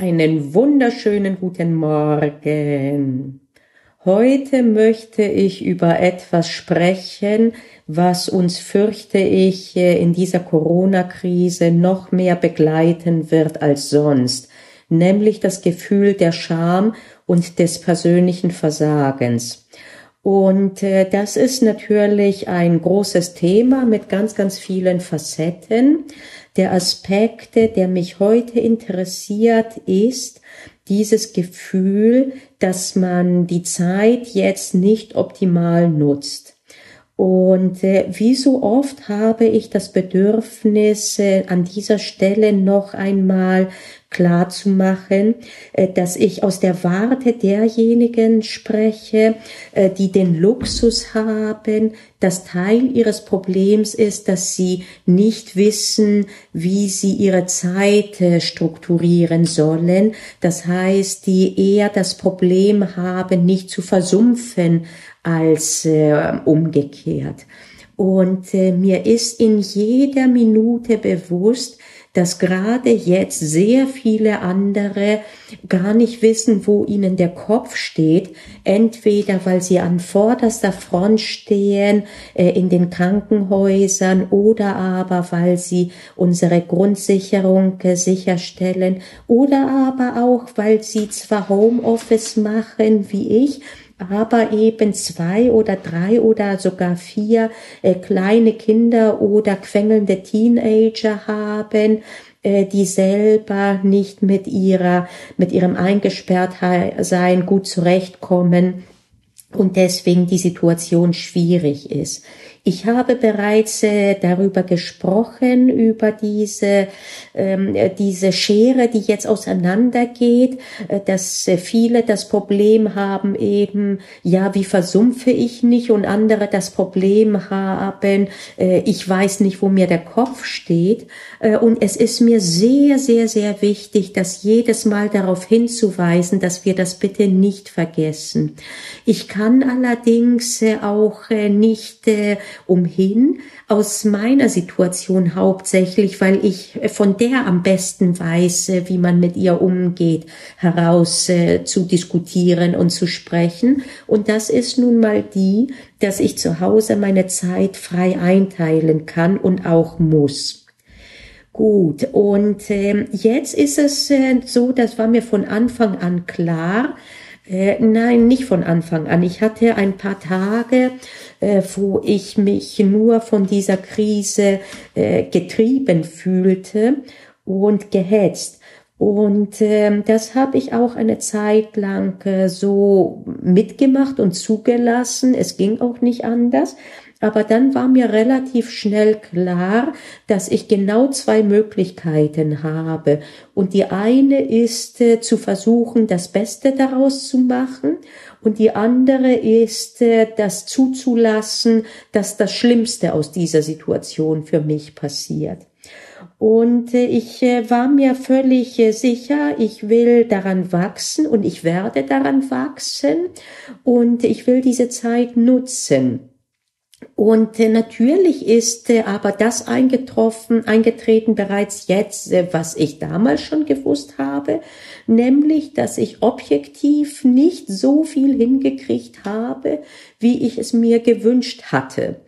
Einen wunderschönen guten Morgen. Heute möchte ich über etwas sprechen, was uns, fürchte ich, in dieser Corona-Krise noch mehr begleiten wird als sonst, nämlich das Gefühl der Scham und des persönlichen Versagens. Und äh, das ist natürlich ein großes Thema mit ganz, ganz vielen Facetten. Der Aspekt, der mich heute interessiert, ist dieses Gefühl, dass man die Zeit jetzt nicht optimal nutzt. Und äh, wie so oft habe ich das Bedürfnis, äh, an dieser Stelle noch einmal klar zu machen, äh, dass ich aus der Warte derjenigen spreche, äh, die den Luxus haben, dass Teil ihres Problems ist, dass sie nicht wissen, wie sie ihre Zeit äh, strukturieren sollen. Das heißt, die eher das Problem haben, nicht zu versumpfen als umgekehrt. Und mir ist in jeder Minute bewusst, dass gerade jetzt sehr viele andere gar nicht wissen, wo ihnen der Kopf steht, entweder weil sie an vorderster Front stehen äh, in den Krankenhäusern oder aber weil sie unsere Grundsicherung äh, sicherstellen. Oder aber auch weil sie zwar Homeoffice machen wie ich, aber eben zwei oder drei oder sogar vier äh, kleine Kinder oder quengelnde Teenager haben, äh, die selber nicht mit ihrer, mit ihrem Eingesperrtsein gut zurechtkommen und deswegen die Situation schwierig ist. Ich habe bereits äh, darüber gesprochen, über diese, ähm, diese Schere, die jetzt auseinandergeht, äh, dass äh, viele das Problem haben eben, ja, wie versumpfe ich nicht und andere das Problem haben, ich weiß nicht, wo mir der Kopf steht. Und es ist mir sehr, sehr, sehr wichtig, das jedes Mal darauf hinzuweisen, dass wir das bitte nicht vergessen. Ich kann allerdings auch nicht umhin, aus meiner Situation hauptsächlich, weil ich von der am besten weiß, wie man mit ihr umgeht, heraus äh, zu diskutieren und zu sprechen. Und das ist nun mal die, dass ich zu Hause meine Zeit frei einteilen kann und auch muss. Gut, und äh, jetzt ist es äh, so, das war mir von Anfang an klar, äh, nein, nicht von Anfang an. Ich hatte ein paar Tage, äh, wo ich mich nur von dieser Krise äh, getrieben fühlte und gehetzt. Und äh, das habe ich auch eine Zeit lang äh, so mitgemacht und zugelassen. Es ging auch nicht anders. Aber dann war mir relativ schnell klar, dass ich genau zwei Möglichkeiten habe. Und die eine ist äh, zu versuchen, das Beste daraus zu machen. Und die andere ist, äh, das zuzulassen, dass das Schlimmste aus dieser Situation für mich passiert. Und äh, ich äh, war mir völlig äh, sicher, ich will daran wachsen und ich werde daran wachsen und ich will diese Zeit nutzen. Und natürlich ist aber das eingetroffen, eingetreten bereits jetzt, was ich damals schon gewusst habe, nämlich, dass ich objektiv nicht so viel hingekriegt habe, wie ich es mir gewünscht hatte.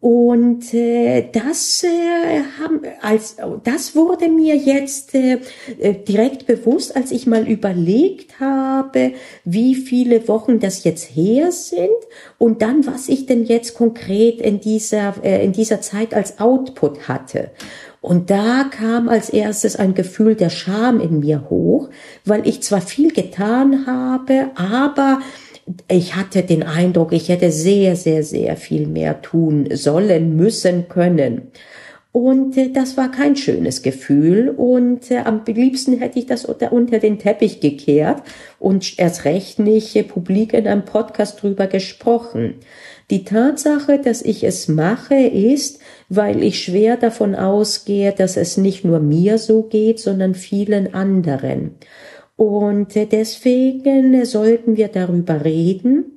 Und äh, das äh, haben, als das wurde mir jetzt äh, äh, direkt bewusst, als ich mal überlegt habe, wie viele Wochen das jetzt her sind und dann was ich denn jetzt konkret in dieser äh, in dieser Zeit als Output hatte. Und da kam als erstes ein Gefühl der Scham in mir hoch, weil ich zwar viel getan habe, aber ich hatte den Eindruck, ich hätte sehr, sehr, sehr viel mehr tun sollen, müssen, können. Und äh, das war kein schönes Gefühl und äh, am liebsten hätte ich das unter, unter den Teppich gekehrt und erst recht nicht äh, publik in einem Podcast drüber gesprochen. Die Tatsache, dass ich es mache, ist, weil ich schwer davon ausgehe, dass es nicht nur mir so geht, sondern vielen anderen. Und deswegen sollten wir darüber reden,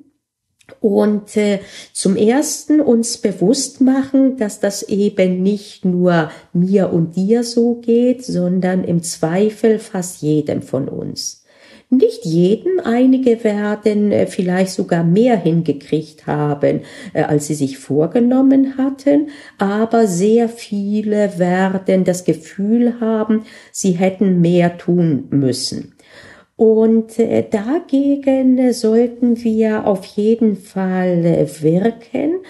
und äh, zum ersten uns bewusst machen, dass das eben nicht nur mir und dir so geht, sondern im Zweifel fast jedem von uns. Nicht jedem, einige werden äh, vielleicht sogar mehr hingekriegt haben, äh, als sie sich vorgenommen hatten, aber sehr viele werden das Gefühl haben, sie hätten mehr tun müssen. Und äh, dagegen sollten wir auf jeden Fall wirken,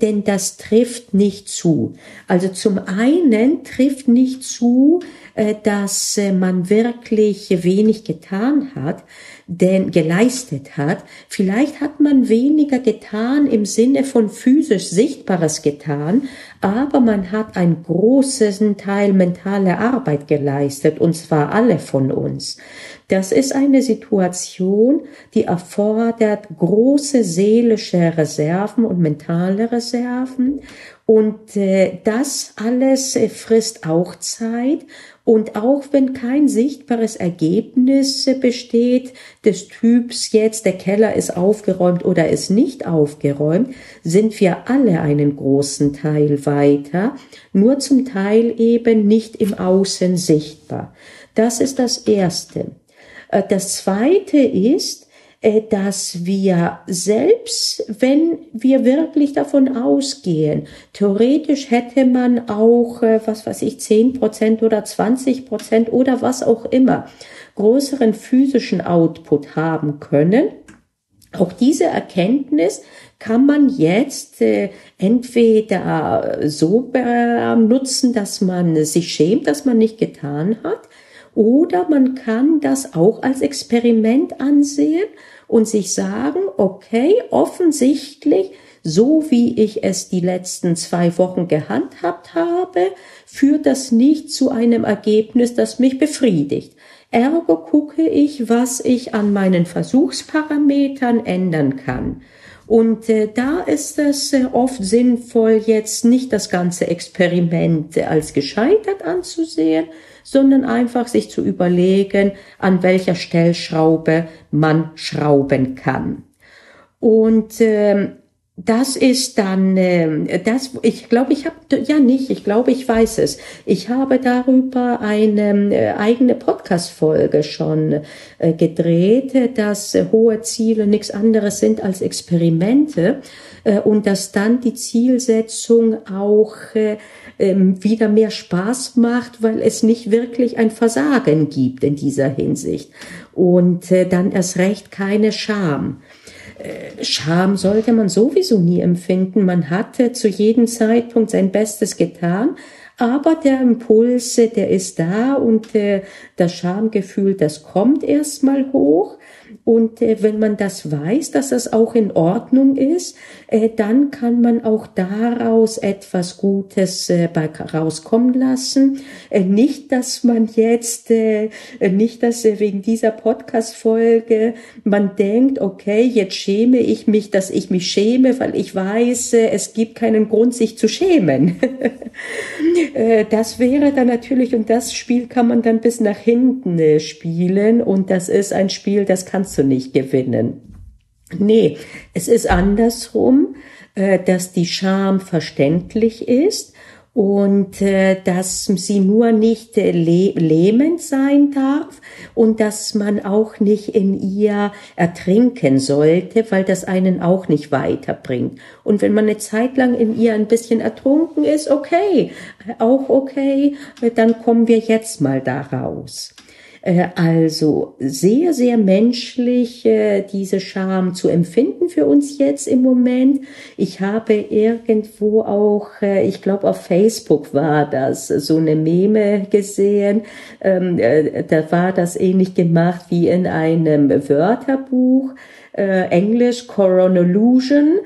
denn das trifft nicht zu. Also zum einen trifft nicht zu, äh, dass äh, man wirklich wenig getan hat, denn geleistet hat. Vielleicht hat man weniger getan im Sinne von physisch Sichtbares getan, aber man hat einen großen Teil mentale Arbeit geleistet, und zwar alle von uns. Das ist eine Situation, die erfordert große seelische Reserven und mentale Reserven. Und äh, das alles äh, frisst auch Zeit und auch wenn kein sichtbares Ergebnis besteht des Typs jetzt, der Keller ist aufgeräumt oder ist nicht aufgeräumt, sind wir alle einen großen Teil weiter, nur zum Teil eben nicht im Außen sichtbar. Das ist das Erste. Äh, das Zweite ist, äh, dass wir selbst, wenn wir wirklich davon ausgehen, theoretisch hätte man auch, äh, was weiß ich, zehn Prozent oder zwanzig Prozent oder was auch immer, größeren physischen Output haben können. Auch diese Erkenntnis kann man jetzt äh, entweder so benutzen, dass man sich schämt, dass man nicht getan hat, oder man kann das auch als Experiment ansehen und sich sagen, okay, offensichtlich, so wie ich es die letzten zwei Wochen gehandhabt habe, führt das nicht zu einem Ergebnis, das mich befriedigt. Ergo gucke ich, was ich an meinen Versuchsparametern ändern kann. Und äh, da ist es äh, oft sinnvoll, jetzt nicht das ganze Experiment äh, als gescheitert anzusehen, sondern einfach sich zu überlegen, an welcher Stellschraube man schrauben kann. Und ähm, das ist dann, äh, das, ich glaube, ich habe, ja nicht, ich glaube, ich weiß es. Ich habe darüber eine äh, eigene Podcast-Folge schon äh, gedreht, dass äh, hohe Ziele nichts anderes sind als Experimente äh, und dass dann die Zielsetzung auch äh, ähm, wieder mehr Spaß macht, weil es nicht wirklich ein Versagen gibt in dieser Hinsicht. Und äh, dann erst recht keine Scham. Äh, Scham sollte man sowieso nie empfinden. Man hatte zu jedem Zeitpunkt sein Bestes getan, aber der Impuls, der ist da und äh, das Schamgefühl, das kommt erstmal hoch. Und äh, wenn man das weiß, dass das auch in Ordnung ist, äh, dann kann man auch daraus etwas Gutes äh, rauskommen lassen. Äh, nicht, dass man jetzt, äh, nicht, dass äh, wegen dieser Podcast-Folge man denkt, okay, jetzt schäme ich mich, dass ich mich schäme, weil ich weiß, äh, es gibt keinen Grund, sich zu schämen. äh, das wäre dann natürlich, und das Spiel kann man dann bis nach hinten äh, spielen. Und das ist ein Spiel, das kannst kannst du nicht gewinnen. Nee, es ist andersrum, äh, dass die Scham verständlich ist und äh, dass sie nur nicht äh, lähmend sein darf und dass man auch nicht in ihr ertrinken sollte, weil das einen auch nicht weiterbringt. Und wenn man eine Zeit lang in ihr ein bisschen ertrunken ist, okay, auch okay, dann kommen wir jetzt mal da raus. Äh, also sehr, sehr menschlich, äh, diese Scham zu empfinden für uns jetzt im Moment. Ich habe irgendwo auch, äh, ich glaube auf Facebook war das, so eine Meme gesehen. Ähm, da war das ähnlich gemacht wie in einem Wörterbuch. Englisch Coronolution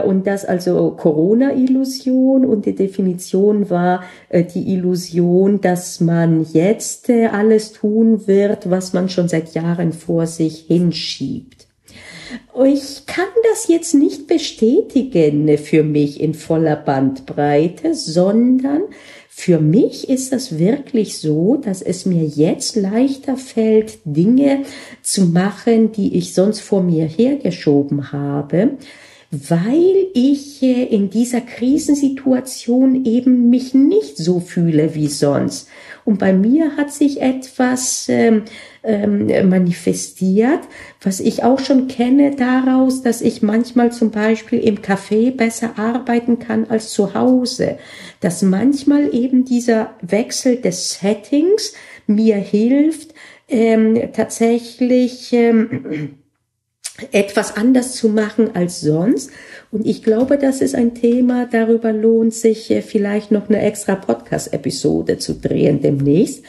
und das also Corona-Illusion und die Definition war äh, die Illusion, dass man jetzt äh, alles tun wird, was man schon seit Jahren vor sich hinschiebt. Ich kann das jetzt nicht bestätigen für mich in voller Bandbreite, sondern Für mich ist das wirklich so, dass es mir jetzt leichter fällt, Dinge zu machen, die ich sonst vor mir hergeschoben habe, weil ich in dieser Krisensituation eben mich nicht so fühle wie sonst. Und bei mir hat sich etwas ähm, ähm, manifestiert, was ich auch schon kenne daraus, dass ich manchmal zum Beispiel im Café besser arbeiten kann als zu Hause. Dass manchmal eben dieser Wechsel des Settings mir hilft, ähm, tatsächlich ähm, etwas anders zu machen als sonst. Und ich glaube, das ist ein Thema, darüber lohnt sich äh, vielleicht noch eine extra Podcast-Episode zu drehen demnächst.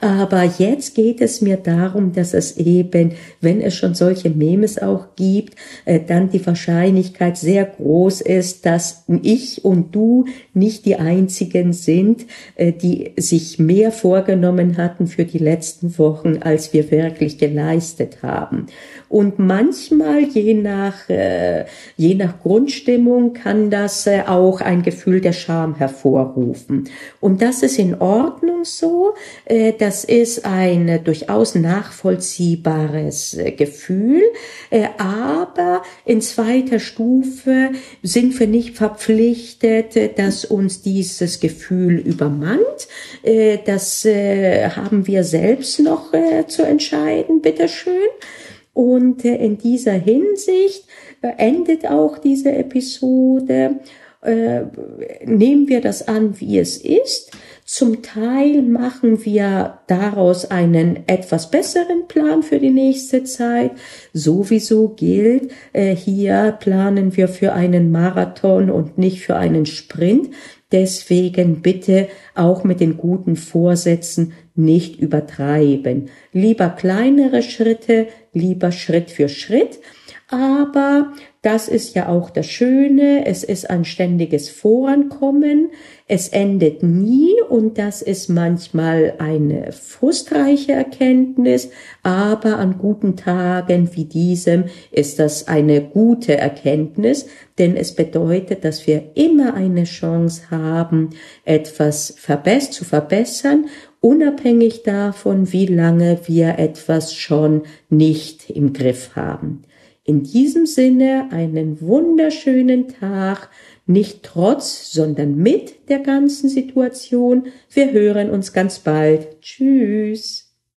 Aber jetzt geht es mir darum, dass es eben, wenn es schon solche Memes auch gibt, äh, dann die Wahrscheinlichkeit sehr groß ist, dass ich und du nicht die einzigen sind, äh, die sich mehr vorgenommen hatten für die letzten Wochen, als wir wirklich geleistet haben. Und manchmal, je nach, äh, je nach Grundstimmung, kann das äh, auch ein Gefühl der Scham hervorrufen. Und das ist in Ordnung so. Äh, das ist ein durchaus nachvollziehbares Gefühl. Aber in zweiter Stufe sind wir nicht verpflichtet, dass uns dieses Gefühl übermannt. Das haben wir selbst noch zu entscheiden, bitteschön. Und äh, in dieser Hinsicht äh, endet auch diese Episode. Äh, nehmen wir das an, wie es ist. Zum Teil machen wir daraus einen etwas besseren Plan für die nächste Zeit. Sowieso gilt, hier planen wir für einen Marathon und nicht für einen Sprint. Deswegen bitte auch mit den guten Vorsätzen nicht übertreiben. Lieber kleinere Schritte, lieber Schritt für Schritt. Aber das ist ja auch das Schöne. Es ist ein ständiges Vorankommen. Es endet nie und das ist manchmal eine frustreiche Erkenntnis. Aber an guten Tagen wie diesem ist das eine gute Erkenntnis, denn es bedeutet, dass wir immer eine Chance haben, etwas zu verbessern unabhängig davon, wie lange wir etwas schon nicht im Griff haben. In diesem Sinne einen wunderschönen Tag, nicht trotz, sondern mit der ganzen Situation. Wir hören uns ganz bald. Tschüss.